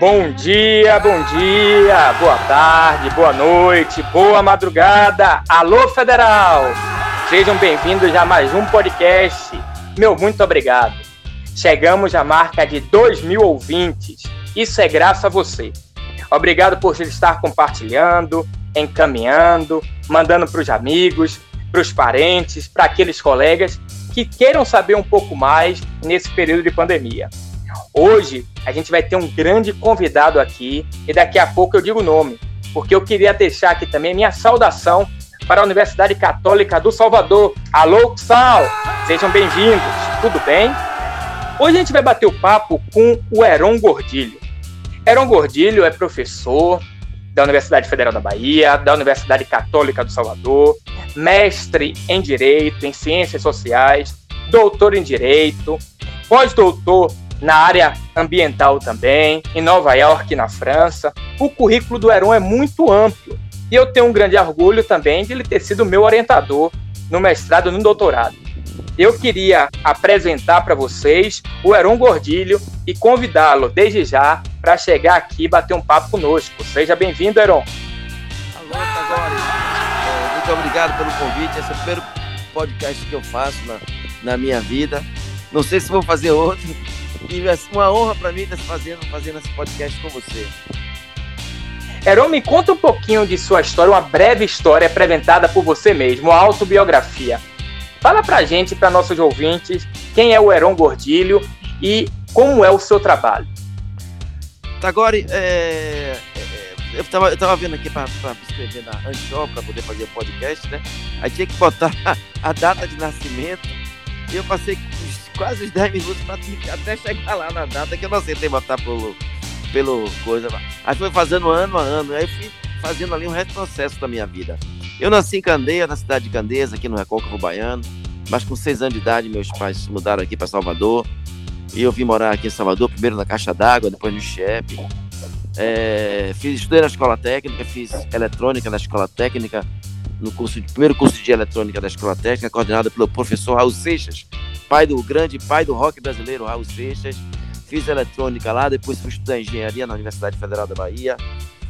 Bom dia, bom dia, boa tarde, boa noite, boa madrugada. Alô, Federal! Sejam bem-vindos a mais um podcast. Meu muito obrigado. Chegamos à marca de 2 mil ouvintes. Isso é graças a você. Obrigado por estar compartilhando, encaminhando, mandando para os amigos, para os parentes, para aqueles colegas que queiram saber um pouco mais nesse período de pandemia. Hoje a gente vai ter um grande convidado aqui e daqui a pouco eu digo o nome, porque eu queria deixar aqui também minha saudação para a Universidade Católica do Salvador. Alô, Sal! Sejam bem-vindos, tudo bem? Hoje a gente vai bater o papo com o Heron Gordilho. Heron Gordilho é professor da Universidade Federal da Bahia, da Universidade Católica do Salvador, mestre em Direito, em Ciências Sociais, doutor em Direito, pós-doutor na área ambiental também, em Nova York, na França. O currículo do Heron é muito amplo e eu tenho um grande orgulho também de ele ter sido meu orientador no mestrado e no doutorado. Eu queria apresentar para vocês o Heron Gordilho e convidá-lo desde já para chegar aqui e bater um papo conosco. Seja bem-vindo, Heron. Alô, Tagore. É, muito obrigado pelo convite. Esse é o primeiro podcast que eu faço na, na minha vida. Não sei se vou fazer outro, e é uma honra para mim estar fazendo, fazendo esse podcast com você. Heron, me conta um pouquinho de sua história, uma breve história apresentada por você mesmo, uma autobiografia. Fala pra gente, para nossos ouvintes, quem é o Heron Gordilho e como é o seu trabalho. Agora, é, é, eu, estava eu tava vendo aqui para escrever na Anchor, para poder fazer o podcast, né? Aí tinha que botar a data de nascimento. E eu passei quase uns 10 minutos pra, até chegar lá na data que eu não aceitei botar pelo, pelo coisa. Aí foi fazendo ano a ano, aí fui fazendo ali um retrocesso da minha vida. Eu nasci em Candeia, na cidade de Candeias, aqui no Recôncavo Baiano, mas com seis anos de idade meus pais mudaram aqui para Salvador. E eu vim morar aqui em Salvador, primeiro na Caixa d'Água, depois no ICHEP. É, fiz, estudei na escola técnica, fiz eletrônica na escola técnica, no curso, primeiro curso de eletrônica da escola técnica, coordenado pelo professor Raul Seixas, pai do grande pai do rock brasileiro, Raul Seixas. Fiz eletrônica lá, depois fui estudar engenharia na Universidade Federal da Bahia.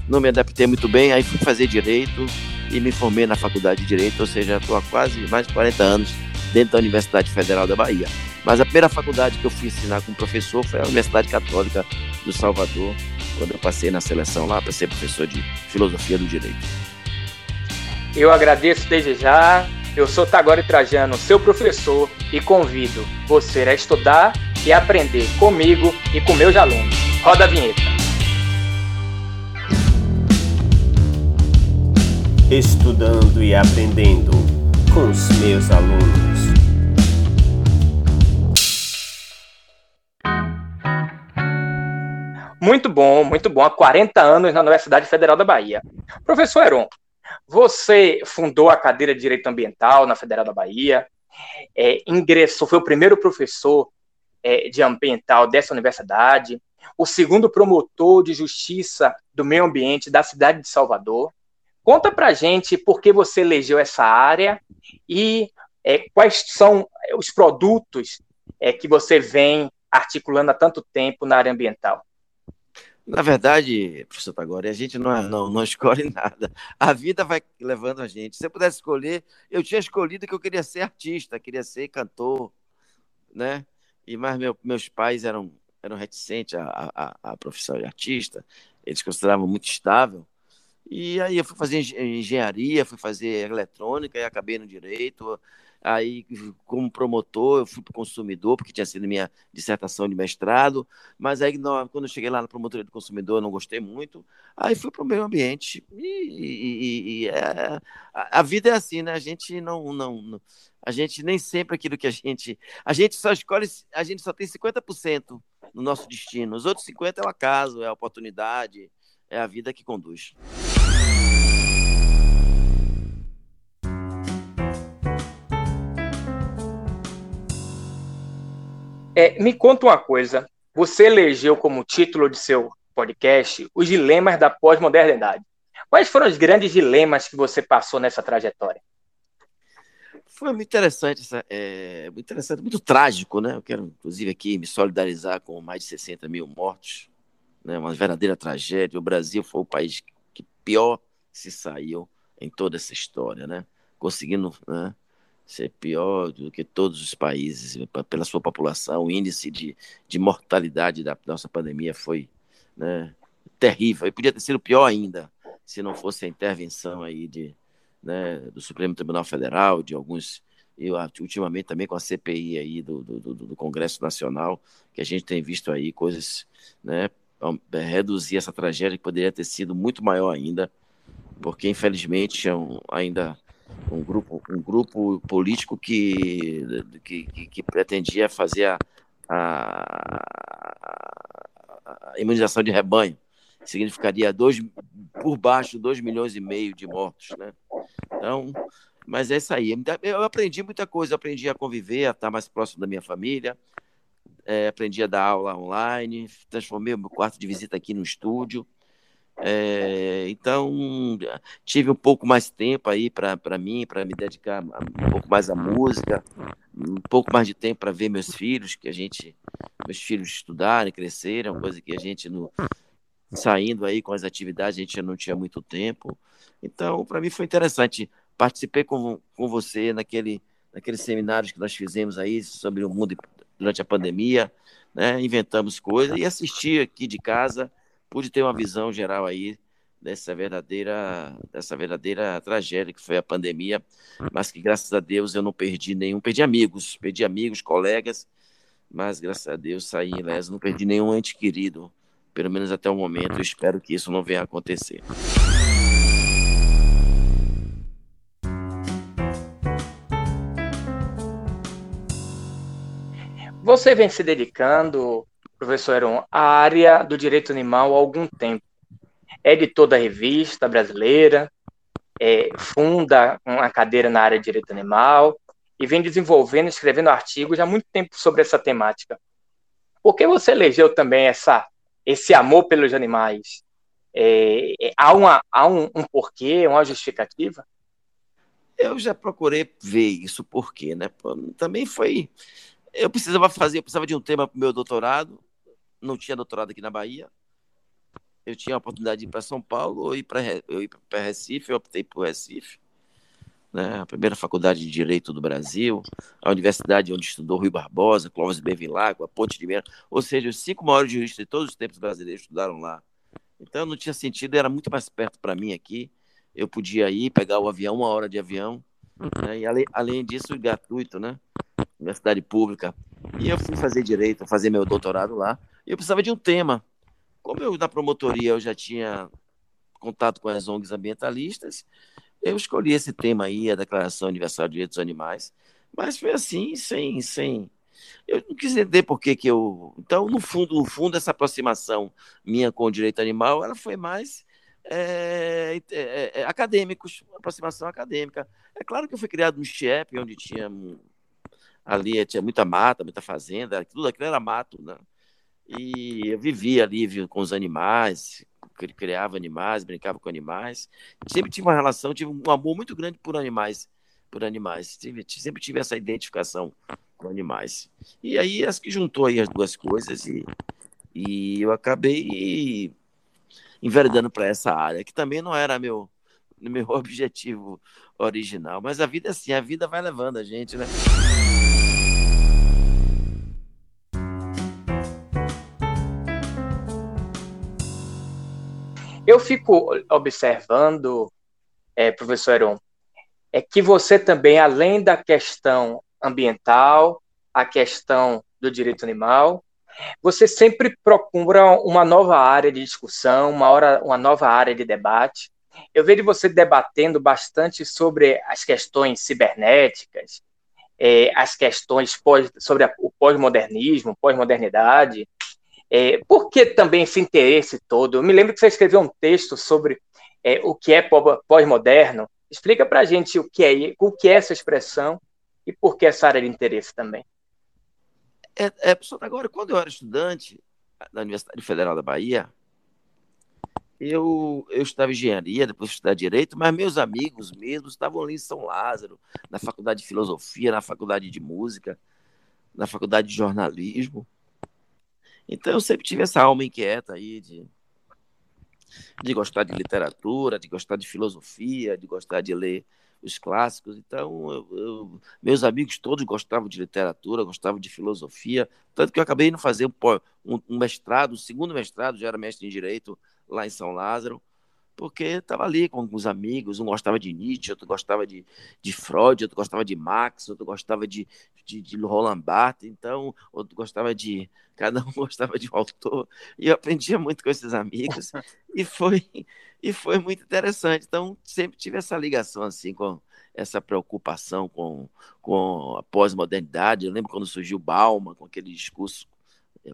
Não me adaptei muito bem, aí fui fazer direito e me formei na faculdade de direito, ou seja, estou há quase mais de 40 anos dentro da Universidade Federal da Bahia. Mas a primeira faculdade que eu fui ensinar como professor foi a Universidade Católica do Salvador, quando eu passei na seleção lá para ser professor de filosofia do direito. Eu agradeço desde já eu sou Tagore Trajano, seu professor, e convido você a estudar e aprender comigo e com meus alunos. Roda a vinheta. Estudando e aprendendo com os meus alunos. Muito bom, muito bom. Há 40 anos na Universidade Federal da Bahia. Professor Heron, você fundou a cadeira de Direito Ambiental na Federal da Bahia, é, ingressou, foi o primeiro professor é, de ambiental dessa universidade, o segundo promotor de justiça do meio ambiente da cidade de Salvador. Conta pra gente por que você elegeu essa área e é, quais são os produtos é, que você vem articulando há tanto tempo na área ambiental. Na verdade, professor Tagore, a gente não, não, não escolhe nada. A vida vai levando a gente. Se eu pudesse escolher, eu tinha escolhido que eu queria ser artista, queria ser cantor, né? E mais meu, meus pais eram, eram reticentes à, à, à profissão de artista, eles consideravam muito estável. E aí eu fui fazer engenharia, fui fazer eletrônica e acabei no direito. Aí, como promotor, eu fui para o consumidor, porque tinha sido minha dissertação de mestrado, mas aí, quando eu cheguei lá na promotoria do consumidor, eu não gostei muito, aí fui para o meio ambiente. E, e, e é, a, vida é assim, né? A gente não, não, não, a gente nem sempre aquilo que a gente. A gente só escolhe, a gente só tem 50% no nosso destino, os outros 50% é o acaso, é a oportunidade, é a vida que conduz. É, me conta uma coisa. Você elegeu como título de seu podcast os dilemas da pós-modernidade. Quais foram os grandes dilemas que você passou nessa trajetória? Foi muito interessante, é, muito interessante, muito trágico, né? Eu quero, inclusive, aqui me solidarizar com mais de 60 mil mortos né, uma verdadeira tragédia. O Brasil foi o país que pior se saiu em toda essa história, né? conseguindo né, ser pior do que todos os países pela sua população. O índice de, de mortalidade da nossa pandemia foi né, terrível. E podia ter sido pior ainda se não fosse a intervenção aí de, né, do Supremo Tribunal Federal, de alguns e ultimamente também com a CPI aí do, do, do, Congresso Nacional, que a gente tem visto aí coisas, né, reduzir essa tragédia que poderia ter sido muito maior ainda, porque infelizmente é ainda um grupo, um grupo político que, que, que pretendia fazer a, a, a, imunização de rebanho. Significaria dois, por baixo 2 milhões e meio de mortos. Né? Então, mas é isso aí. Eu aprendi muita coisa, aprendi a conviver, a estar mais próximo da minha família, é, aprendi a dar aula online, transformei o meu quarto de visita aqui no estúdio. É, então, tive um pouco mais tempo aí para mim, para me dedicar um pouco mais à música, um pouco mais de tempo para ver meus filhos, que a gente, meus filhos estudarem, crescerem, uma coisa que a gente no, saindo aí com as atividades, a gente não tinha muito tempo. Então, para mim foi interessante. Participei com, com você naquele, naqueles seminários que nós fizemos aí sobre o mundo durante a pandemia, né? inventamos coisas e assisti aqui de casa pude ter uma visão geral aí dessa verdadeira dessa verdadeira tragédia que foi a pandemia, mas que graças a Deus eu não perdi nenhum, perdi amigos, perdi amigos, colegas, mas graças a Deus saí ileso, não perdi nenhum ente querido, pelo menos até o momento, eu espero que isso não venha a acontecer. Você vem se dedicando professor Heron, a área do direito animal há algum tempo. É editor da revista brasileira, é, funda uma cadeira na área de direito animal e vem desenvolvendo, escrevendo artigos há muito tempo sobre essa temática. Por que você elegeu também essa, esse amor pelos animais? É, é há uma, há um, um porquê, uma justificativa? Eu já procurei ver isso, porquê, né? Também foi. Eu precisava fazer, eu precisava de um tema para o meu doutorado, não tinha doutorado aqui na Bahia. Eu tinha a oportunidade de ir para São Paulo ou ir para Recife, eu optei por Recife. Né? A primeira faculdade de Direito do Brasil, a universidade onde estudou Rui Barbosa, Clóvis Bevilacqua, Ponte de Minas, ou seja, os cinco maiores juristas de todos os tempos brasileiros estudaram lá. Então não tinha sentido, era muito mais perto para mim aqui. Eu podia ir, pegar o avião, uma hora de avião, né? e além, além disso, gratuito, né? Universidade pública. E eu fui fazer direito, fazer meu doutorado lá eu precisava de um tema. Como eu, na promotoria, eu já tinha contato com as ONGs ambientalistas, eu escolhi esse tema aí, a Declaração Universal de Direitos dos Animais, mas foi assim, sem, sem, eu não quis entender por que que eu, então, no fundo, no fundo, essa aproximação minha com o direito animal, ela foi mais é, é, é, acadêmicos, aproximação acadêmica. É claro que eu fui criado no CHEP, onde tinha ali tinha muita mata, muita fazenda, tudo aquilo era mato, né? E eu vivia ali com os animais, criava animais, brincava com animais. Sempre tive uma relação, tive um amor muito grande por animais, por animais. Tive, sempre tive essa identificação com animais. E aí as que juntou aí as duas coisas e, e eu acabei enveredando para essa área, que também não era meu meu objetivo original, mas a vida é assim, a vida vai levando a gente, né? Eu fico observando, é, professor Heron, é que você também, além da questão ambiental, a questão do direito animal, você sempre procura uma nova área de discussão, uma, hora, uma nova área de debate. Eu vejo você debatendo bastante sobre as questões cibernéticas, é, as questões pós, sobre a, o pós-modernismo, pós-modernidade, é, por que também esse interesse todo? Eu me lembro que você escreveu um texto sobre é, o que é pós-moderno. Explica para a gente o que é, o que é essa expressão e por que essa área de interesse também. É, é, agora, quando eu era estudante na Universidade Federal da Bahia, eu, eu estudava engenharia, depois estudava direito, mas meus amigos mesmos estavam ali em São Lázaro, na faculdade de filosofia, na faculdade de música, na faculdade de jornalismo. Então eu sempre tive essa alma inquieta aí de, de gostar de literatura, de gostar de filosofia, de gostar de ler os clássicos. Então, eu, eu, meus amigos todos gostavam de literatura, gostavam de filosofia, tanto que eu acabei indo fazer um, um mestrado, um segundo mestrado, já era mestre em Direito lá em São Lázaro, porque estava ali com os amigos, um gostava de Nietzsche, outro gostava de, de Freud, outro gostava de Marx, outro gostava de, de, de Roland Barthes, então, outro gostava de... Cada um gostava de um autor, e eu aprendia muito com esses amigos, e foi, e foi muito interessante. Então, sempre tive essa ligação, assim, com essa preocupação com, com a pós-modernidade. Eu lembro quando surgiu Bauman, com aquele discurso,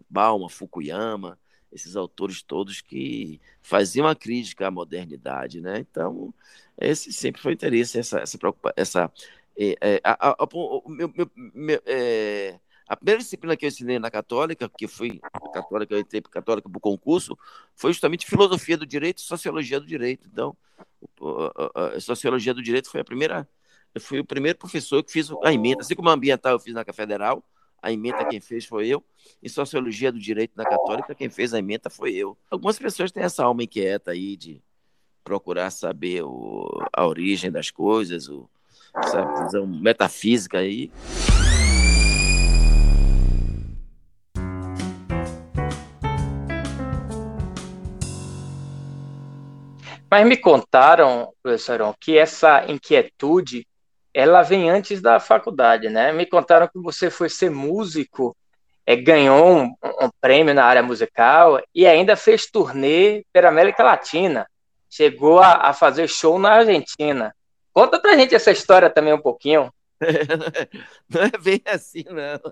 Bauman, Fukuyama, esses autores todos que faziam a crítica à modernidade, né? Então, esse sempre foi o interesse, essa, essa preocupação, essa... É, é, a, a, meu, meu, meu é, a primeira disciplina que eu ensinei na Católica, que foi católica, eu entrei católica para o concurso, foi justamente filosofia do direito e sociologia do direito. Então, a, sociologia do direito foi a primeira, eu fui o primeiro professor que fiz a emenda, assim como a ambiental eu fiz na Federal, a emenda quem fez foi eu, e sociologia do direito na Católica quem fez a emenda foi eu. Algumas pessoas têm essa alma inquieta aí de procurar saber o, a origem das coisas, o, essa visão metafísica aí. Mas me contaram, professor, que essa inquietude ela vem antes da faculdade, né? Me contaram que você foi ser músico, é, ganhou um, um, prêmio na área musical e ainda fez turnê pela América Latina. Chegou a, a fazer show na Argentina. Conta pra gente essa história também um pouquinho. não é bem assim, não.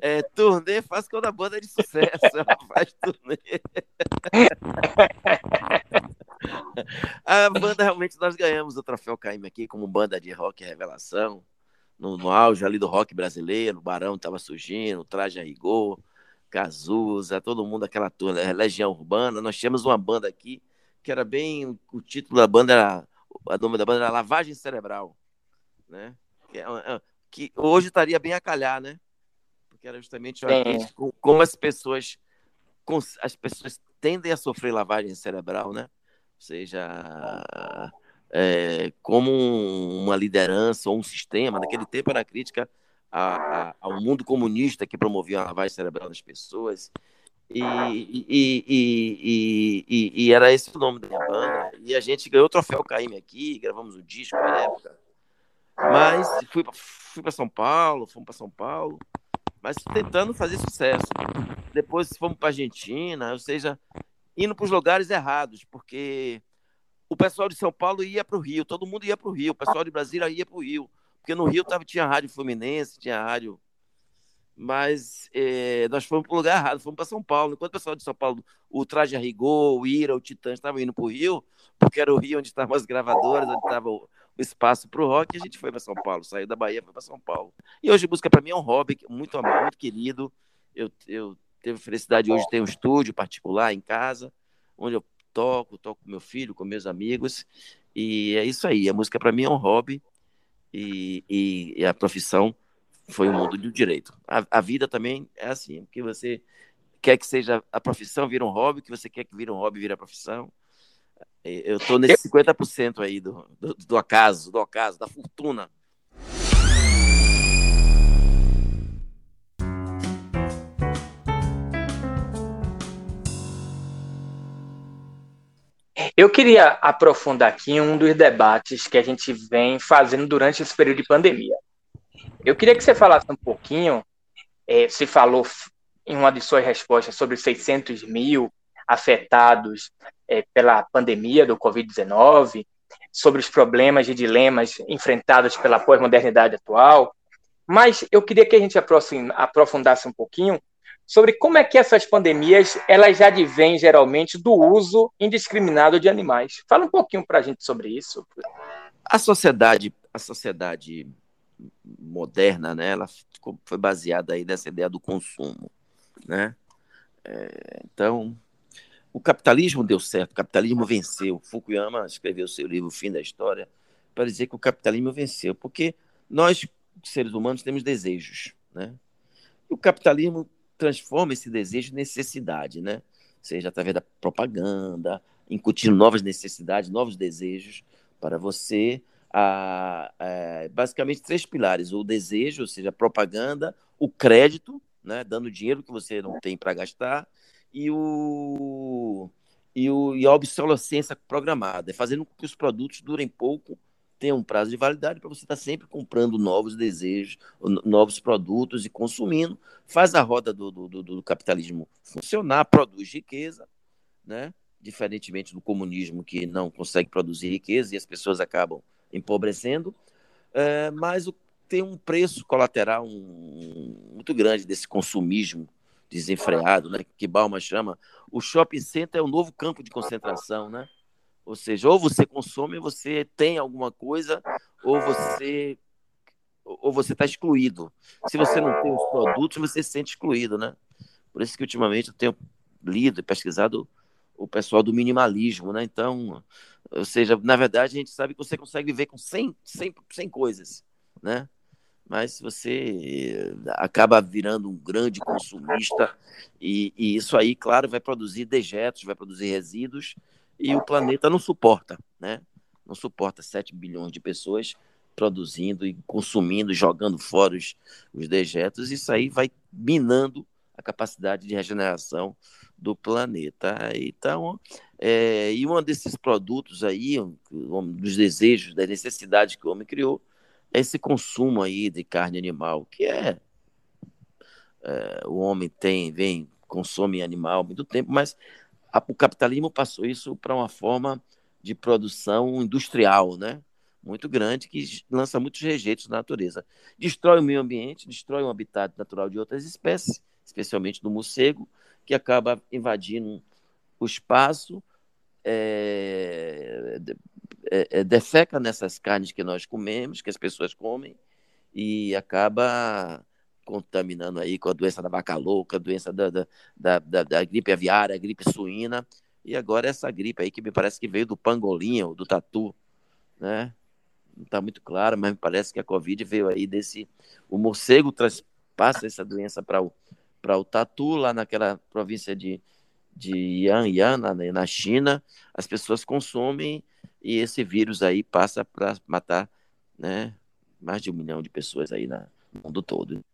É, turnê faz quando a banda é de sucesso, ela faz turnê. a banda realmente nós ganhamos o troféu Caime aqui como banda de rock revelação. No, no auge ali do rock brasileiro, o Barão estava surgindo, Traje a Rigor, Cazuza, todo mundo, aquela turma, né, Legião Urbana. Nós tínhamos uma banda aqui que era bem. O título da banda era. A nome da banda era Lavagem Cerebral. Né? Que, é, é, que hoje estaria bem a calhar, né? Porque era justamente como as pessoas. As pessoas tendem a sofrer lavagem cerebral, né? seja é, como uma liderança ou um sistema. Naquele tempo era crítica a, a, ao mundo comunista que promovia a lavagem cerebral das pessoas. E, e, e, e, era esse o nome da minha banda. E a gente ganhou o troféu Caíme aqui, gravamos um disco na época. Mas fui, fui para São Paulo, fomos para São Paulo, mas tentando fazer sucesso. Depois fomos para Argentina, ou seja, indo para os lugares errados, porque o pessoal de São Paulo ia para o Rio, todo mundo ia para o Rio, o pessoal de Brasília ia para o Rio, porque no Rio tava, tinha rádio Fluminense, tinha rádio. Mas é, nós fomos para o lugar errado, fomos para São Paulo. Enquanto o pessoal de São Paulo, o Traje Rigor, o Ira, o Titã estavam indo para o Rio, porque era o Rio onde estavam as gravadoras, onde estava o, o espaço para o rock, a gente foi para São Paulo, saiu da Bahia, foi para São Paulo. E hoje música para mim é um hobby muito amado, muito querido. Eu, eu teve felicidade hoje ter um estúdio particular em casa, onde eu toco, toco com meu filho, com meus amigos. E é isso aí. A música para mim é um hobby e, e, e, a profissão foi o mundo do direito. A, a, vida também é assim, que você quer que seja a profissão vira um hobby, que você quer que vire um hobby vira profissão. Eu estou nesse 50% aí do, do, do acaso, do acaso, da fortuna. Eu queria aprofundar aqui um dos debates que a gente vem fazendo durante esse período de pandemia. Eu queria que você falasse um pouquinho, é, se falou em uma de suas respostas sobre 600 mil afetados é, pela pandemia do Covid-19, sobre os problemas e dilemas enfrentados pela pós-modernidade atual, mas eu queria que a gente aprofundasse um pouquinho sobre como é que essas pandemias elas já advêm geralmente do uso indiscriminado de animais. Fala um pouquinho para a gente sobre isso. A sociedade, a sociedade moderna, né, ela foi baseada aí nessa ideia do consumo, né? É, então, o capitalismo deu certo, o capitalismo venceu. Fukuyama escreveu seu livro O Fim da História para dizer que o capitalismo venceu, porque nós seres humanos temos desejos, né? E o capitalismo transforma esse desejo em necessidade, né? Seja através da propaganda, incutindo novas necessidades, novos desejos para você. A, a, basicamente três pilares: o desejo, ou seja, a propaganda, o crédito, né, dando dinheiro que você não tem para gastar, e o e, o, e a obsolescência programada, é fazendo com que os produtos durem pouco, tenham um prazo de validade para você estar tá sempre comprando novos desejos, novos produtos e consumindo, faz a roda do, do, do capitalismo funcionar, produz riqueza, né? diferentemente do comunismo que não consegue produzir riqueza e as pessoas acabam empobrecendo, é, mas o, tem um preço colateral um, muito grande desse consumismo desenfreado, né? que Balma chama. O shopping center é o novo campo de concentração, né? Ou seja, ou você consome, você tem alguma coisa, ou você ou você está excluído. Se você não tem os produtos, você se sente excluído, né? Por isso que ultimamente eu tenho lido e pesquisado o pessoal do minimalismo, né? Então, ou seja, na verdade a gente sabe que você consegue viver com 100, 100, 100 coisas, né? Mas você acaba virando um grande consumista e, e isso aí, claro, vai produzir dejetos, vai produzir resíduos e o planeta não suporta, né? Não suporta 7 bilhões de pessoas produzindo e consumindo, jogando fora os, os dejetos, isso aí vai minando a capacidade de regeneração do planeta. Então, é, e um desses produtos aí, um dos desejos, das necessidades que o homem criou, é esse consumo aí de carne animal, que é, é o homem tem, vem, consome animal há muito tempo, mas a, o capitalismo passou isso para uma forma de produção industrial, né? Muito grande, que lança muitos rejeitos na natureza. Destrói o meio ambiente, destrói o habitat natural de outras espécies, especialmente do morcego, que acaba invadindo o espaço, é, é, é, defeca nessas carnes que nós comemos, que as pessoas comem, e acaba contaminando aí com a doença da vaca louca, a doença da, da, da, da, gripe aviária, a gripe suína, e agora essa gripe aí que me parece que veio do pangolim ou do tatu, né? Não está muito claro, mas me parece que a Covid veio aí desse... O morcego passa essa doença para o o Tatu, lá naquela província de, de Yan'an, na, na China, as pessoas consomem e esse vírus aí passa para matar né, mais de um milhão de pessoas aí na, no mundo todo.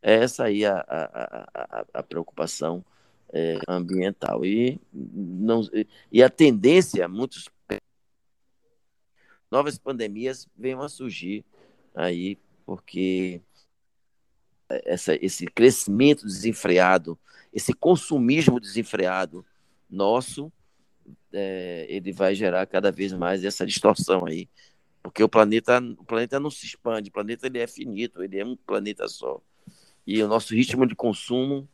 É essa aí a, a, a, a preocupação é, ambiental. E, não, e a tendência, muitos novas pandemias venham a surgir aí, porque essa, esse crescimento desenfreado, esse consumismo desenfreado nosso, é, ele vai gerar cada vez mais essa distorção aí, porque o planeta, o planeta não se expande, o planeta ele é finito, ele é um planeta só, e o nosso ritmo de consumo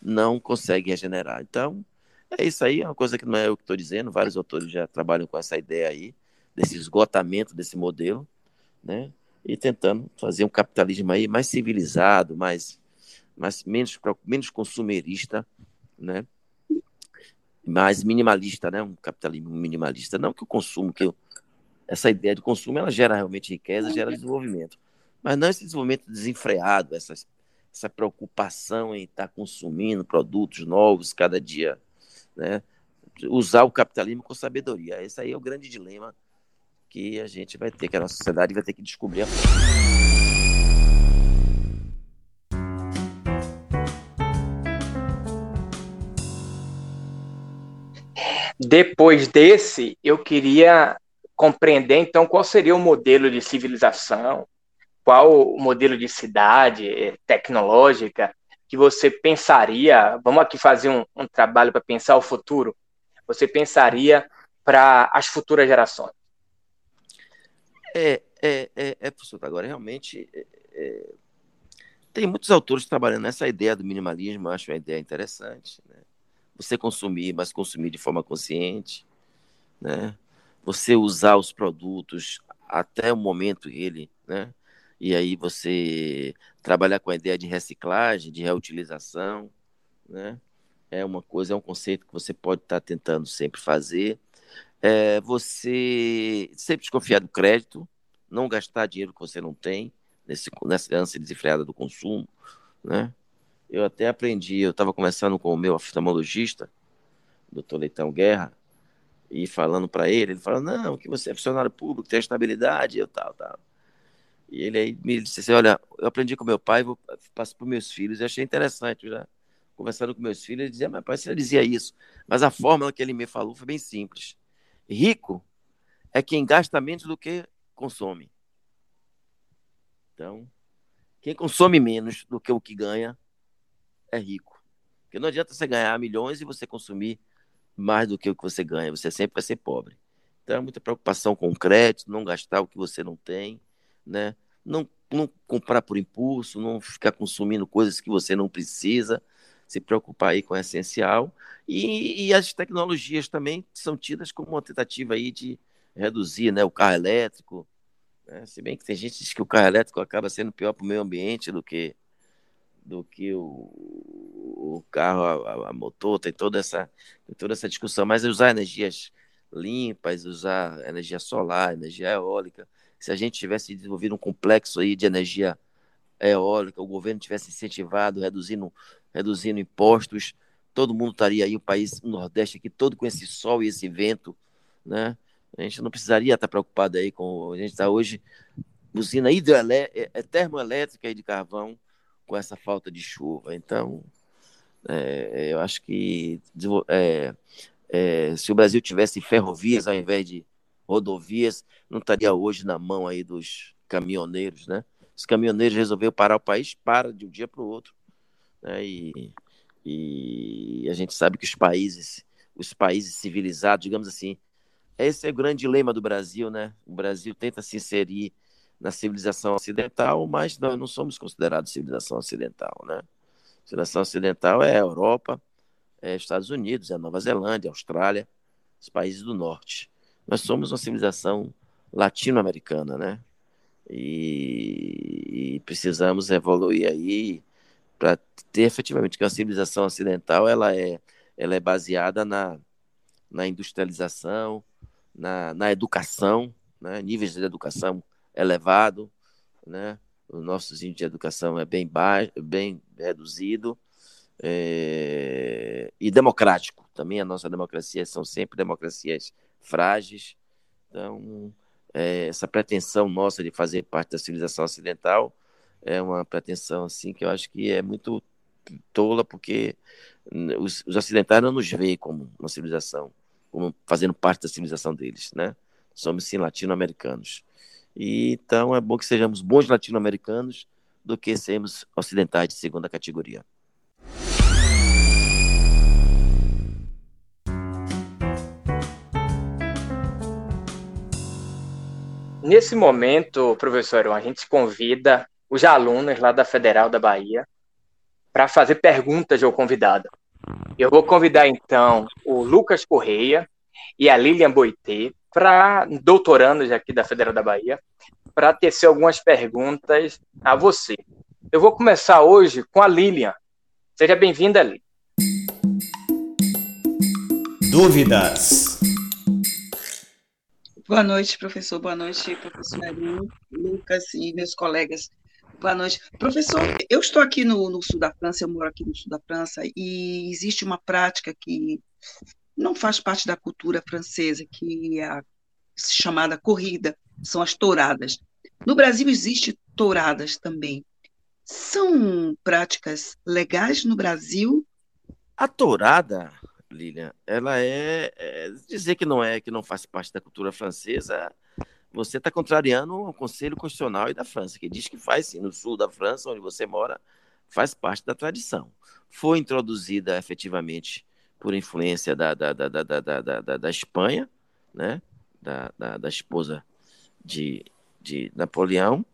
não consegue regenerar. Então, é isso aí, é uma coisa que não é eu que estou dizendo, vários autores já trabalham com essa ideia aí, desse esgotamento desse modelo, né? E tentando fazer um capitalismo aí mais civilizado, mais, mais menos, menos consumerista, né? mais minimalista, né? um capitalismo minimalista. Não que o consumo, que eu, essa ideia de consumo, ela gera realmente riqueza, gera desenvolvimento. Mas não esse desenvolvimento desenfreado, essa, essa preocupação em estar consumindo produtos novos cada dia. Né? Usar o capitalismo com sabedoria. Esse aí é o grande dilema que a gente vai ter, que a nossa sociedade vai ter que descobrir Depois desse, eu queria compreender então qual seria o modelo de civilização, qual o modelo de cidade eh, tecnológica que você pensaria. Vamos aqui fazer um, um trabalho para pensar o futuro. Você pensaria para as futuras gerações. É, é, é, é professor, agora realmente é, é, tem muitos autores trabalhando nessa ideia do minimalismo, acho uma ideia interessante, né? Você consumir, mas consumir de forma consciente, né? Você usar os produtos até o momento ele, né? E aí você trabalhar com a ideia de reciclagem, de reutilização, né? É uma coisa, é um conceito que você pode estar tentando sempre fazer é, você sempre desconfiar do crédito, não gastar dinheiro que você não tem, nesse, nessa ânsia desenfreada do consumo, né? eu até aprendi, eu estava conversando com o meu oftalmologista, doutor Leitão Guerra, e falando para ele, ele falou, não, que você é funcionário público, tem estabilidade, eu tal, tal. E ele aí me disse assim, olha, eu aprendi com meu pai, vou passo para meus filhos, e achei interessante, já conversando com meus filhos, ele dizia, mas pai, você dizia isso, mas a fórmula que ele me falou foi bem simples. Rico é quem gasta menos do que consome. Então, quem consome menos do que o que ganha é rico. Porque não adianta você ganhar milhões e você consumir mais do que o que você ganha, você sempre vai ser pobre. Então, é muita preocupação com crédito, não gastar o que você não tem, né? Não, não comprar por impulso, não ficar consumindo coisas que você não precisa, se preocupar aí com o essencial. E, e as tecnologias também são tidas como uma tentativa aí de reduzir né, o carro elétrico, né? se bem que tem gente que diz que o carro elétrico acaba sendo pior para o meio ambiente do que do que o, o carro a, a, motor, tem toda essa tem toda essa discussão, mas usar energias limpas, usar energia solar, energia eólica, se a gente tivesse desenvolvido um complexo aí de energia eólica, o governo tivesse incentivado, reduzindo reduzindo impostos, todo mundo estaria aí, o país, o Nordeste aqui, todo com esse sol e esse vento, né? A gente não precisaria estar preocupado aí com. A gente está hoje usina hidroelétrica, é, é termoelétrica de carvão com essa falta de chuva. Então, é, eu acho que é, é, se o Brasil tivesse ferrovias ao invés de rodovias, não estaria hoje na mão aí dos caminhoneiros, né? Os caminhoneiros resolveram parar o país, para de um dia para o outro. Né? E, e a gente sabe que os países, os países civilizados, digamos assim, esse é o grande dilema do Brasil, né? O Brasil tenta se inserir na civilização ocidental, mas nós não somos considerados civilização ocidental, né? Civilização ocidental é a Europa, é Estados Unidos, é Nova Zelândia, Austrália, os países do norte. Nós somos uma civilização latino-americana, né? E, e, precisamos evoluir aí para ter efetivamente que a civilização ocidental ela é, ela é baseada na, na industrialização, na, na educação, né? níveis de educação elevado, né? o nosso índice de educação é bem baixo, bem reduzido é... e democrático. Também a nossa democracia são sempre democracias frágeis. Então, é, essa pretensão nossa de fazer parte da civilização ocidental é uma pretensão assim que eu acho que é muito tola, porque os, os ocidentais não nos veem como uma civilização como fazendo parte da civilização deles, né? Somos sim latino-americanos. E então é bom que sejamos bons latino-americanos do que sermos ocidentais de segunda categoria. Nesse momento, professor, a gente convida os alunos lá da Federal da Bahia para fazer perguntas ao convidado. Eu vou convidar então o Lucas Correia e a Lilian Boitê, para doutorandos aqui da Federal da Bahia, para tecer algumas perguntas a você. Eu vou começar hoje com a Lilian. Seja bem-vinda, Lilian. Dúvidas? Boa noite, professor. Boa noite, professor Lucas e meus colegas Boa noite. Professor, eu estou aqui no, no, sul da França, eu moro aqui no sul da França, e existe uma prática que não faz parte da cultura francesa, que é a chamada corrida, são as touradas. No Brasil existe touradas também. São práticas legais no Brasil? A tourada, Lilian, ela é, é dizer que não é, que não faz parte da cultura francesa, você está contrariando o Conselho Constitucional e da França, que diz que faz sim, no sul da França, onde você mora, faz parte da tradição. Foi introduzida efetivamente por influência da, da, da, da, da, da, da Espanha, né? da, da, da esposa de, de Napoleão,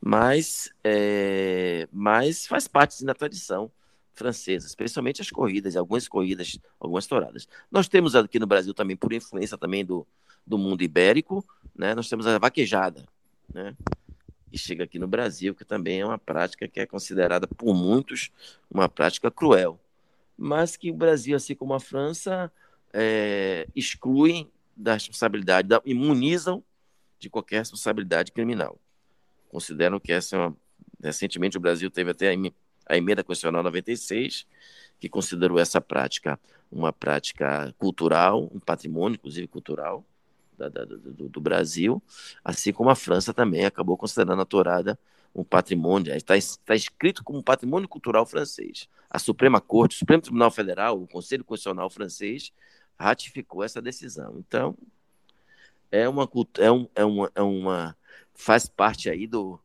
mas, é, mas faz parte da tradição francesa, especialmente as corridas, algumas corridas, algumas touradas. Nós temos aqui no Brasil também, por influência também do, do mundo ibérico, né? Nós temos a vaquejada, né? E chega aqui no Brasil, que também é uma prática que é considerada por muitos uma prática cruel, mas que o Brasil, assim como a França, é, excluem da responsabilidade, da, imunizam de qualquer responsabilidade criminal. Consideram que essa é uma. Recentemente, o Brasil teve até a emenda constitucional 96, que considerou essa prática uma prática cultural, um patrimônio, inclusive cultural, da, da, do, do, Brasil, assim como a França também acabou considerando a tourada um patrimônio, está, está escrito como patrimônio cultural francês. A Suprema Corte, o Supremo Tribunal Federal, o Conselho Constitucional francês ratificou essa decisão. Então, é uma, é, um, é uma, é uma faz parte aí do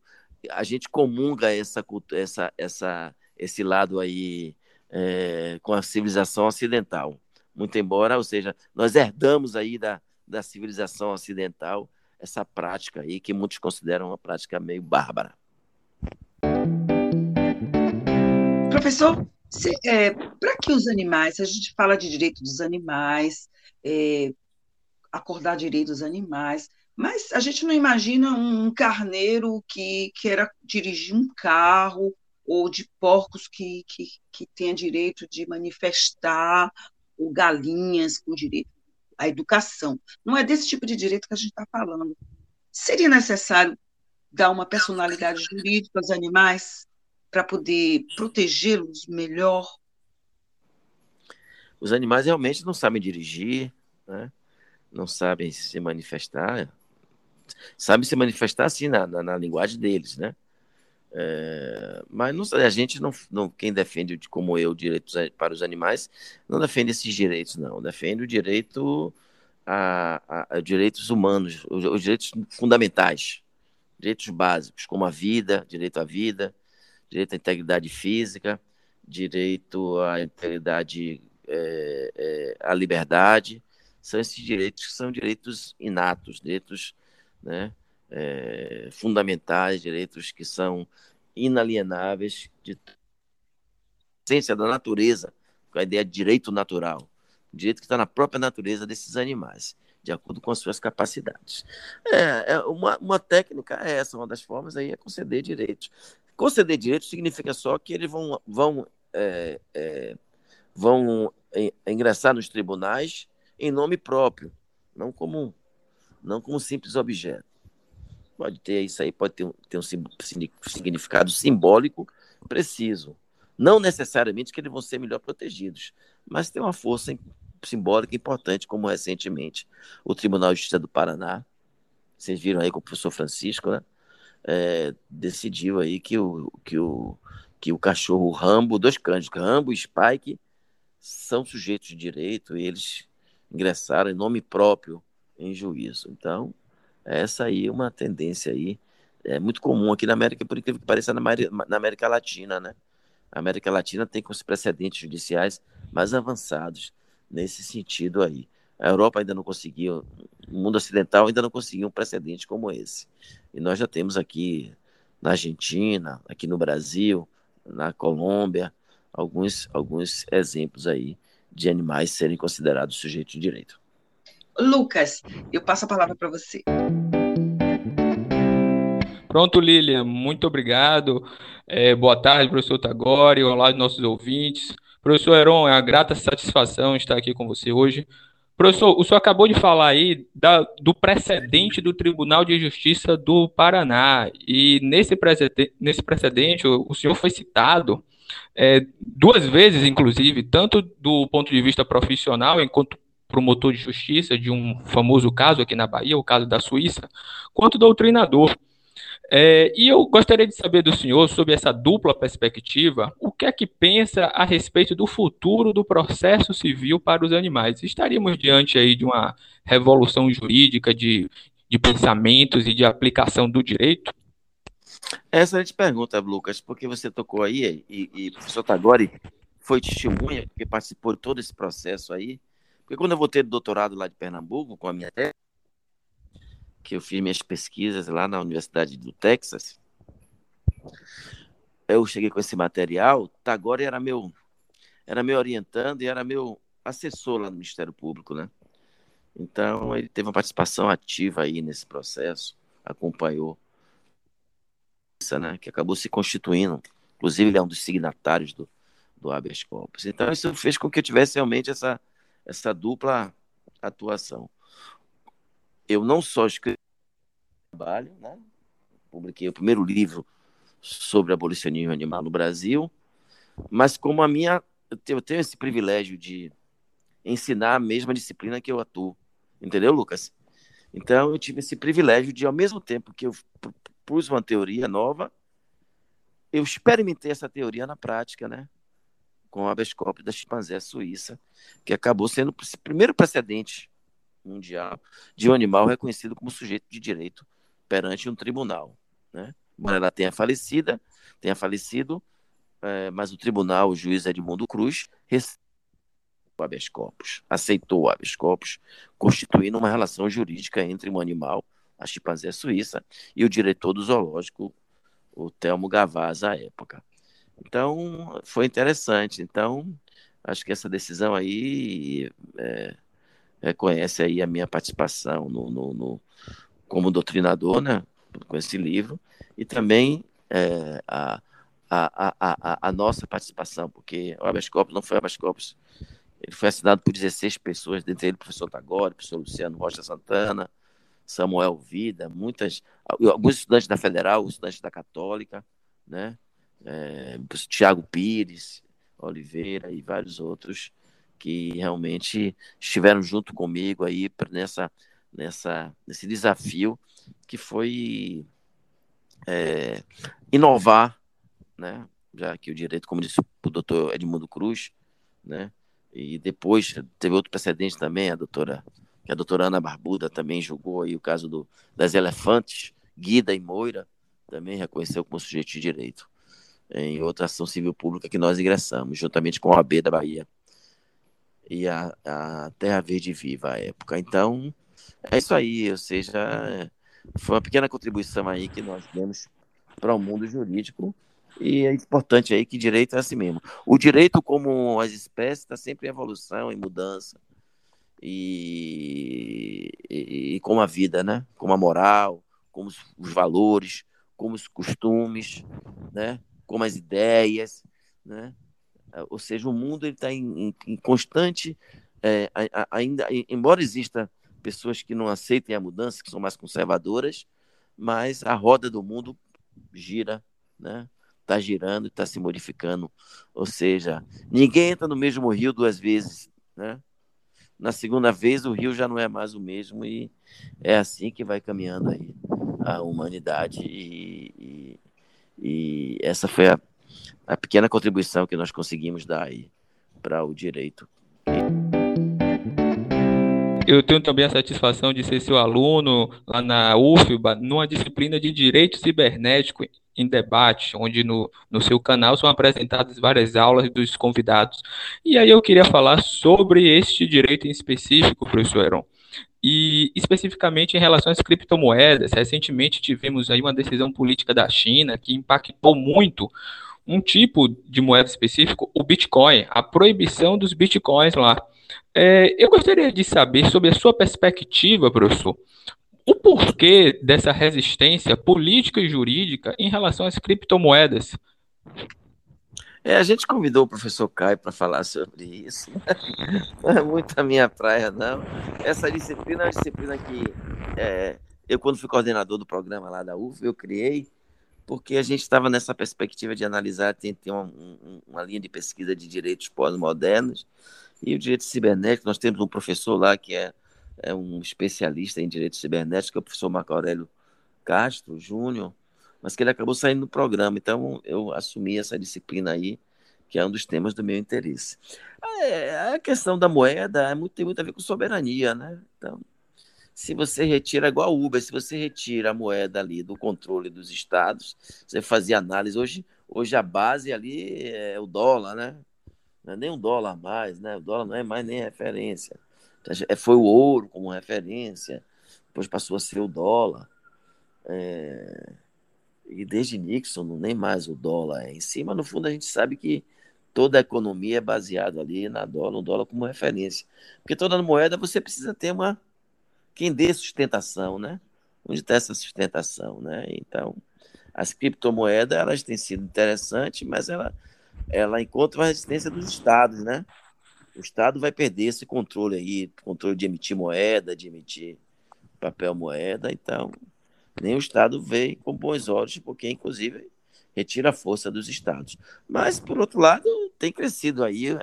a gente comunga essa essa essa esse lado aí é, com a civilização ocidental muito embora ou seja nós herdamos aí da, da civilização ocidental essa prática aí que muitos consideram uma prática meio bárbara. Professor é, para que os animais? A gente fala de direito dos animais é, acordar direito dos animais mas a gente não imagina um carneiro que queira dirigir um carro ou de porcos que, que, que tenha direito de manifestar, ou galinhas com direito à educação. Não é desse tipo de direito que a gente está falando. Seria necessário dar uma personalidade jurídica aos animais para poder protegê-los melhor? Os animais realmente não sabem dirigir, né? não sabem se manifestar, sabe se manifestar assim na, na, na linguagem deles, né? É, mas não, a gente não, não, quem defende como eu direitos para os animais não defende esses direitos não, defende o direito a, a, a direitos humanos, os, os, direitos fundamentais, direitos básicos como a vida, direito à vida, direito à integridade física, direito à integridade, é, é, à liberdade, são esses direitos que são direitos inatos, direitos né, é, fundamentais, direitos que são inalienáveis de essência da natureza, com a ideia de direito natural, direito que está na própria natureza desses animais, de acordo com as suas capacidades. É, é uma, uma técnica é essa, uma das formas aí é conceder direitos. Conceder direitos significa só que eles vão, vão, é, é, vão ingressar nos tribunais em nome próprio, não como não como simples objeto. Pode ter isso aí, pode ter um, ter um significado simbólico preciso. Não necessariamente que eles vão ser melhor protegidos, mas tem uma força simbólica importante, como recentemente o Tribunal de Justiça do Paraná, vocês viram aí com o professor Francisco, né? É, decidiu aí que o, que o, que o cachorro Rambo, dois cães, Rambo e Spike, são sujeitos de direito e eles ingressaram em nome próprio em juízo. Então, essa aí é uma tendência aí é muito comum aqui na América, por incrível que pareça, na, na América Latina, né? A América Latina tem com os precedentes judiciais mais avançados nesse sentido aí. A Europa ainda não conseguiu, o mundo ocidental ainda não conseguiu um precedente como esse. E nós já temos aqui na Argentina, aqui no Brasil, na Colômbia, alguns, alguns exemplos aí de animais serem considerados sujeitos de direito. Lucas, eu passo a palavra para você. Pronto, Lilian, muito obrigado. É, boa tarde, professor Tagore, olá nossos ouvintes. Professor Heron, é uma grata satisfação estar aqui com você hoje. Professor, o senhor acabou de falar aí da, do precedente do Tribunal de Justiça do Paraná, e nesse precedente, nesse precedente o, o senhor foi citado é, duas vezes, inclusive, tanto do ponto de vista profissional, enquanto promotor de justiça de um famoso caso aqui na Bahia, o caso da Suíça, quanto doutrinador. É, e eu gostaria de saber do senhor, sobre essa dupla perspectiva, o que é que pensa a respeito do futuro do processo civil para os animais? Estaríamos diante aí de uma revolução jurídica de, de pensamentos e de aplicação do direito? Essa é a pergunta, Lucas, porque você tocou aí, e, e o professor Tagore foi testemunha, porque participou de todo esse processo aí, porque quando eu voltei do doutorado lá de Pernambuco, com a minha tese, que eu fiz minhas pesquisas lá na Universidade do Texas, eu cheguei com esse material, Tagore era meu, era meu orientando e era meu assessor lá no Ministério Público, né? Então, ele teve uma participação ativa aí nesse processo, acompanhou, né, que acabou se constituindo, inclusive ele é um dos signatários do, do habeas corpus. Então, isso fez com que eu tivesse realmente essa essa dupla atuação. Eu não só escrevi trabalho, né? publiquei o primeiro livro sobre abolicionismo animal no Brasil, mas como a minha, eu tenho esse privilégio de ensinar a mesma disciplina que eu atuo, entendeu, Lucas? Então eu tive esse privilégio de, ao mesmo tempo que eu pus uma teoria nova, eu experimentei essa teoria na prática, né? Com o habeas corpus da chimpanzé suíça, que acabou sendo o primeiro precedente mundial de um animal reconhecido como sujeito de direito perante um tribunal, né? Embora ela tenha falecida, tenha falecido, é, mas o tribunal, o juiz Edmundo Cruz, o habeas corpus, aceitou o habeas corpus, constituindo uma relação jurídica entre um animal, a chimpanzé suíça, e o diretor do zoológico, o Telmo Gavaz, à época. Então, foi interessante. Então, acho que essa decisão aí é, reconhece aí a minha participação no, no, no, como doutrinador, né, com esse livro, e também é, a, a, a, a, nossa participação, porque o habeas corpus não foi habeas corpus, ele foi assinado por 16 pessoas, dentre eles o professor Tagore, o professor Luciano Rocha Santana, Samuel Vida, muitas, alguns estudantes da Federal, estudantes da Católica, né? É, Tiago Pires, Oliveira e vários outros que realmente estiveram junto comigo aí nessa, nessa, nesse desafio que foi é, inovar, né? Já que o direito, como disse o doutor Edmundo Cruz, né? E depois teve outro precedente também, a doutora, a doutora Ana Barbuda também julgou aí o caso do, das elefantes, Guida e Moira, também reconheceu como sujeito de direito em outra ação civil pública que nós ingressamos, juntamente com a AB da Bahia e a, a Terra Verde Viva à época. Então, é isso aí, ou seja, foi uma pequena contribuição aí que nós demos para o mundo jurídico e é importante aí que direito é assim mesmo. O direito, como as espécies, está sempre em evolução, em mudança. E, e, e, como a vida, né? Como a moral, como os, os valores, como os costumes, né? Como as ideias, né? Ou seja, o mundo está em, em, em, constante, é, ainda, embora exista pessoas que não aceitem a mudança, que são mais conservadoras, mas a roda do mundo gira, né? está girando, está se modificando. Ou seja, ninguém entra no mesmo rio duas vezes, né? Na segunda vez o rio já não é mais o mesmo e é assim que vai caminhando aí a humanidade e, e essa foi a, a pequena contribuição que nós conseguimos dar aí para o direito. Eu tenho também a satisfação de ser seu aluno lá na UFBA, numa disciplina de Direito Cibernético em Debate, onde no, no seu canal são apresentadas várias aulas dos convidados. E aí eu queria falar sobre este direito em específico, professor Heron. E especificamente em relação às criptomoedas, recentemente tivemos aí uma decisão política da China que impactou muito um tipo de moeda específico, o Bitcoin, a proibição dos Bitcoins lá. É, eu gostaria de saber sobre a sua perspectiva, professor, o porquê dessa resistência política e jurídica em relação às criptomoedas. É, a gente convidou o professor Caio para falar sobre isso. Não é muito a minha praia, não. Essa disciplina é uma disciplina que é, eu, quando fui coordenador do programa lá da UF, eu criei porque a gente estava nessa perspectiva de analisar, tem, tem uma, uma linha de pesquisa de direitos pós-modernos e o direito cibernético, nós temos um professor lá que é, é um especialista em direito cibernético, que é o professor Marco Aurélio Castro Júnior, mas que ele acabou saindo do programa. Então, eu assumi essa disciplina aí, que é um dos temas do meu interesse. É, a questão da moeda é muito, tem muito a ver com soberania, né? Então, se você retira, igual o Uber, se você retira a moeda ali do controle dos estados, você fazia análise. Hoje, hoje a base ali é o dólar, né? não é nem um dólar mais, né? O dólar não é mais nem referência. Então, é, foi o ouro como referência, depois passou a ser o dólar. É... E desde Nixon, nem mais o dólar é em cima. No fundo, a gente sabe que toda a economia é baseada ali na dólar, no dólar como referência. Porque toda moeda você precisa ter uma quem dê sustentação, né? Onde está essa sustentação, né? Então, as criptomoedas elas têm sido interessantes, mas ela ela encontra uma resistência dos estados, né? O estado vai perder esse controle aí, controle de emitir moeda, de emitir papel moeda, então nem o estado vê com bons olhos, porque inclusive retira a força dos estados. Mas, por outro lado, tem crescido aí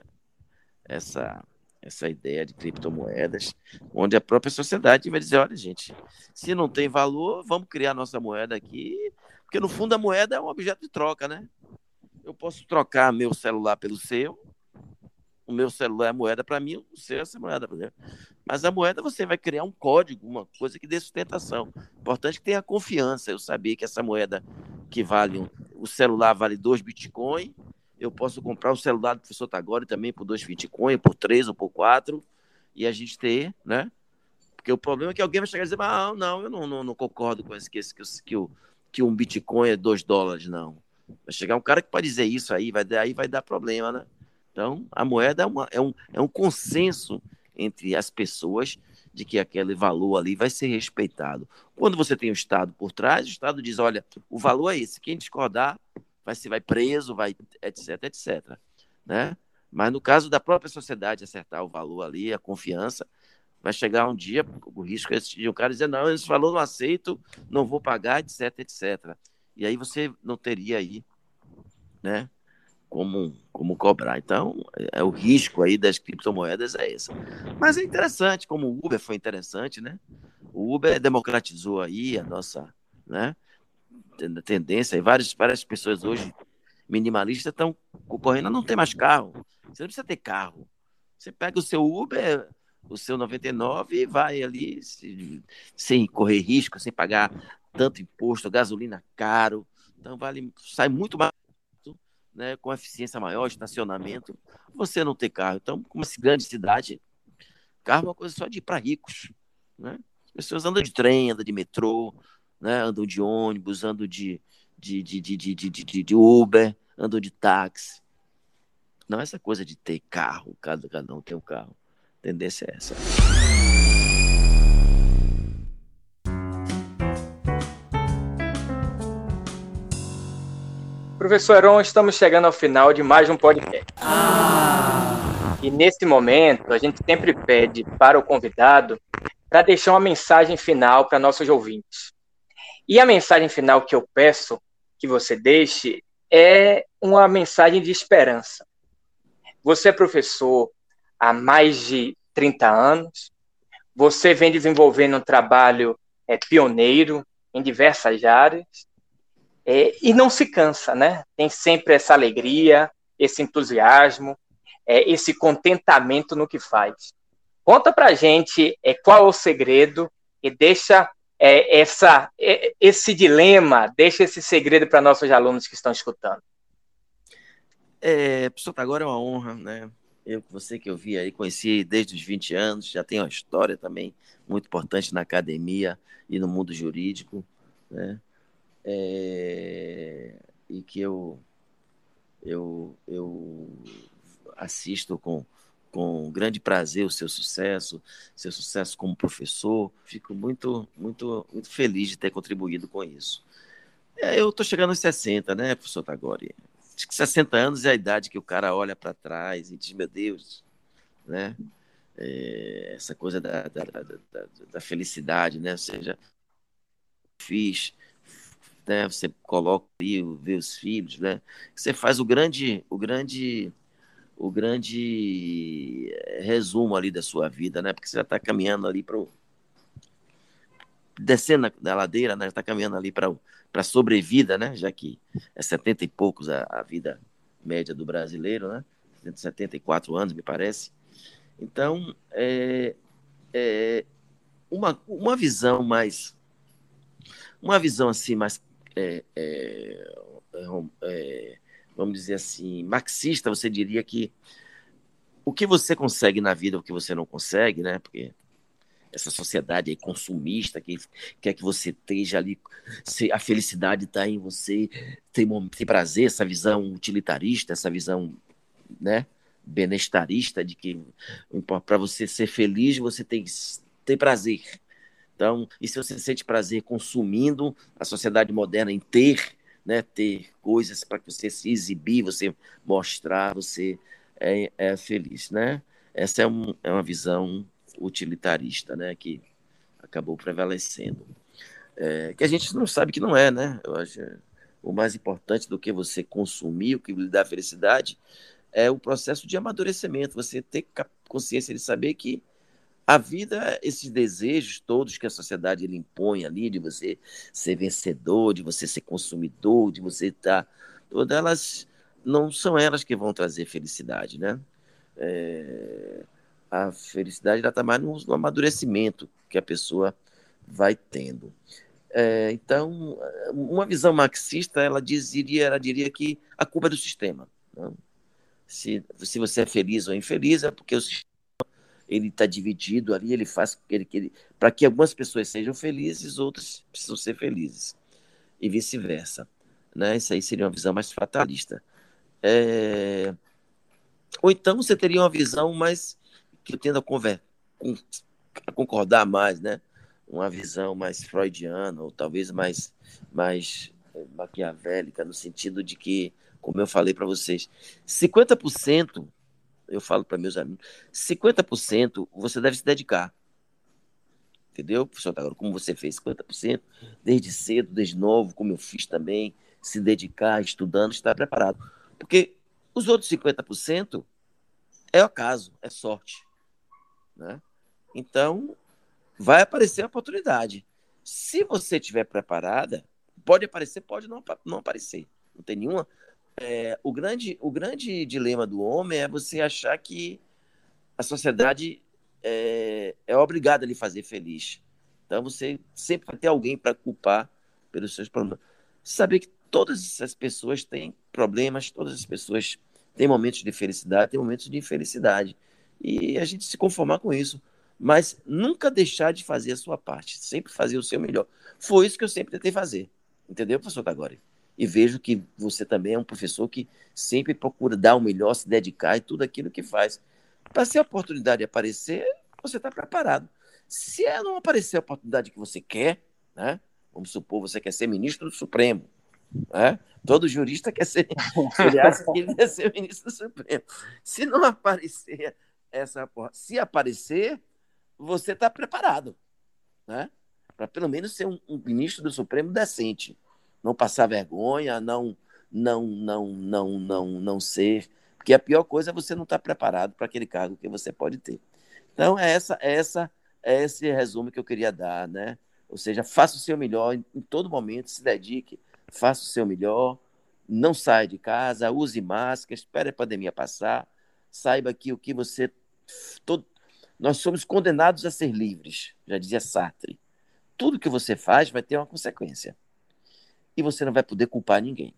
essa, essa ideia de criptomoedas, onde a própria sociedade vai dizer, olha, gente, se não tem valor, vamos criar nossa moeda aqui, porque no fundo a moeda é um objeto de troca, né? Eu posso trocar meu celular pelo seu, o meu celular é moeda para mim, o seu é moeda para Mas a moeda você vai criar um código, uma coisa que dê sustentação. Importante que tenha confiança. Eu saber que essa moeda que vale, um, o celular vale 2 Bitcoin, eu posso comprar o celular do professor Tagore também por 2 Bitcoin, por 3 ou por 4, e a gente ter, né? Porque o problema é que alguém vai chegar e dizer, ah, não, eu não, não, não concordo com esse, que, esse, que, o, que um Bitcoin é 2 dólares, não. Vai chegar um cara que pode dizer isso aí, vai, aí vai dar problema, né? Então, a moeda é, uma, é, um, é um consenso entre as pessoas de que aquele valor ali vai ser respeitado. Quando você tem o Estado por trás, o Estado diz, olha, o valor é esse, quem discordar vai ser vai preso, vai etc, etc, né? Mas no caso da própria sociedade acertar o valor ali, a confiança, vai chegar um dia, o risco é de um cara dizer, não, esse valor não aceito, não vou pagar, etc, etc. E aí você não teria aí, né, como, como cobrar. Então, é, é, o risco aí das criptomoedas é esse. Mas é interessante, como o Uber foi interessante, né? O Uber democratizou aí a nossa né, tendência, e várias, várias pessoas hoje minimalistas estão concorrendo não ter mais carro. Você não precisa ter carro. Você pega o seu Uber, o seu 99 e vai ali se, sem correr risco, sem pagar tanto imposto, gasolina caro. Então vale, sai muito mais né, com eficiência maior, estacionamento, você não ter carro. Então, como uma grande cidade, carro é uma coisa só de ir para ricos. Né? As pessoas andam de trem, andam de metrô, né? andam de ônibus, andam de, de, de, de, de, de, de Uber, andam de táxi. Não essa coisa de ter carro, cada, cada um tem um carro. A tendência é essa. Professor Heron, estamos chegando ao final de mais um podcast. E nesse momento, a gente sempre pede para o convidado para deixar uma mensagem final para nossos ouvintes. E a mensagem final que eu peço que você deixe é uma mensagem de esperança. Você é professor há mais de 30 anos, você vem desenvolvendo um trabalho é, pioneiro em diversas áreas, é, e não se cansa, né? Tem sempre essa alegria, esse entusiasmo, é, esse contentamento no que faz. Conta pra gente é, qual é o segredo e deixa é, essa, é, esse dilema, deixa esse segredo para nossos alunos que estão escutando. É, professor, agora é uma honra, né? Eu, você que eu vi aí, conheci desde os 20 anos, já tenho uma história também muito importante na academia e no mundo jurídico, né? É, e que eu, eu, eu assisto com, com grande prazer o seu sucesso, seu sucesso como professor. Fico muito, muito, muito feliz de ter contribuído com isso. É, eu estou chegando aos 60, né, professor Tagore? Acho que 60 anos é a idade que o cara olha para trás e diz, meu Deus, né? É, essa coisa da, da, da, da, felicidade, né? Ou seja, fiz, né? Você coloca ali, vê os filhos, né? Você faz o grande, o grande, o grande eh, resumo ali da sua vida, né? Porque você já está caminhando ali para descendo da ladeira, né? Está caminhando ali para para sobrevida, né? Já que é 70 e poucos a, a vida média do brasileiro, né? 74 anos, me parece. Então, é, é uma, uma visão mais uma visão assim mais é, é, é, é, vamos dizer assim, marxista, você diria que o que você consegue na vida, o que você não consegue, né? Porque essa sociedade aí consumista que quer que você esteja ali, a felicidade está em você, tem, tem prazer, essa visão utilitarista, essa visão, né? Benestarista de que para você ser feliz você tem que ter prazer. Então, e se você sente prazer consumindo a sociedade moderna em ter, né, ter coisas para você se exibir, você mostrar, você é, é feliz, né? Essa é, um, é uma visão utilitarista, né, que acabou prevalecendo. É, que a gente não sabe que não é, né? Eu acho, o mais importante do que você consumir, o que lhe dá felicidade, é o processo de amadurecimento. Você ter consciência de saber que a vida, esses desejos todos que a sociedade impõe ali, de você ser vencedor, de você ser consumidor, de você estar. Tá, todas elas não são elas que vão trazer felicidade, né? É, a felicidade está mais no, no, amadurecimento que a pessoa vai tendo. É, então, uma visão marxista, ela diria, ela diria que a culpa é do sistema. Né? Se, se você é feliz ou infeliz, é porque o sistema ele está dividido ali, ele faz ele, ele, para que algumas pessoas sejam felizes, outras precisam ser felizes e vice-versa, né? Isso aí seria uma visão mais fatalista. É... Ou então você teria uma visão mais que eu tendo a, conver... a concordar mais, né? Uma visão mais freudiana ou talvez mais mais maquiavélica no sentido de que, como eu falei para vocês, 50% eu falo para meus amigos, 50% você deve se dedicar. Entendeu, professor Agora, como você fez 50%, desde cedo, desde novo, como eu fiz também, se dedicar, estudando, estar preparado. Porque os outros 50% é o caso, é sorte. Né? Então, vai aparecer a oportunidade. Se você estiver preparada, pode aparecer, pode não, não aparecer. Não tem nenhuma é, o, grande, o grande dilema do homem é você achar que a sociedade é, é obrigada a lhe fazer feliz. Então você sempre vai ter alguém para culpar pelos seus problemas. Saber que todas essas pessoas têm problemas, todas as pessoas têm momentos de felicidade, têm momentos de infelicidade. E a gente se conformar com isso. Mas nunca deixar de fazer a sua parte, sempre fazer o seu melhor. Foi isso que eu sempre tentei fazer. Entendeu, professor Tagore? E vejo que você também é um professor que sempre procura dar o melhor, se dedicar e tudo aquilo que faz. Para se a oportunidade aparecer, você está preparado. Se não aparecer a oportunidade que você quer, né? vamos supor, você quer ser ministro do Supremo, né? todo jurista quer ser, ele acha que ele quer ser ministro do Supremo. Se não aparecer essa se aparecer, você está preparado, né? para pelo menos ser um, um ministro do Supremo decente não passar vergonha, não não não não não não ser, porque a pior coisa é você não estar preparado para aquele cargo que você pode ter. Então é essa essa é esse resumo que eu queria dar, né? Ou seja, faça o seu melhor em, em todo momento, se dedique, faça o seu melhor, não saia de casa, use máscara, espere a pandemia passar, saiba que o que você todo, nós somos condenados a ser livres, já dizia Sartre. Tudo que você faz vai ter uma consequência e você não vai poder culpar ninguém.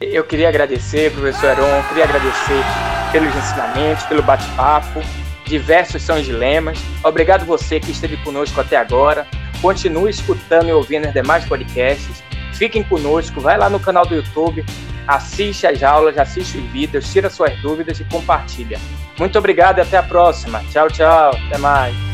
Eu queria agradecer, professor Heron, queria agradecer pelos ensinamentos, pelo bate-papo. Diversos são os dilemas. Obrigado você que esteve conosco até agora. Continue escutando e ouvindo os demais podcasts. Fiquem conosco, vai lá no canal do YouTube, assiste as aulas, assiste os vídeos, tira suas dúvidas e compartilha. Muito obrigado e até a próxima. Tchau, tchau. Até mais.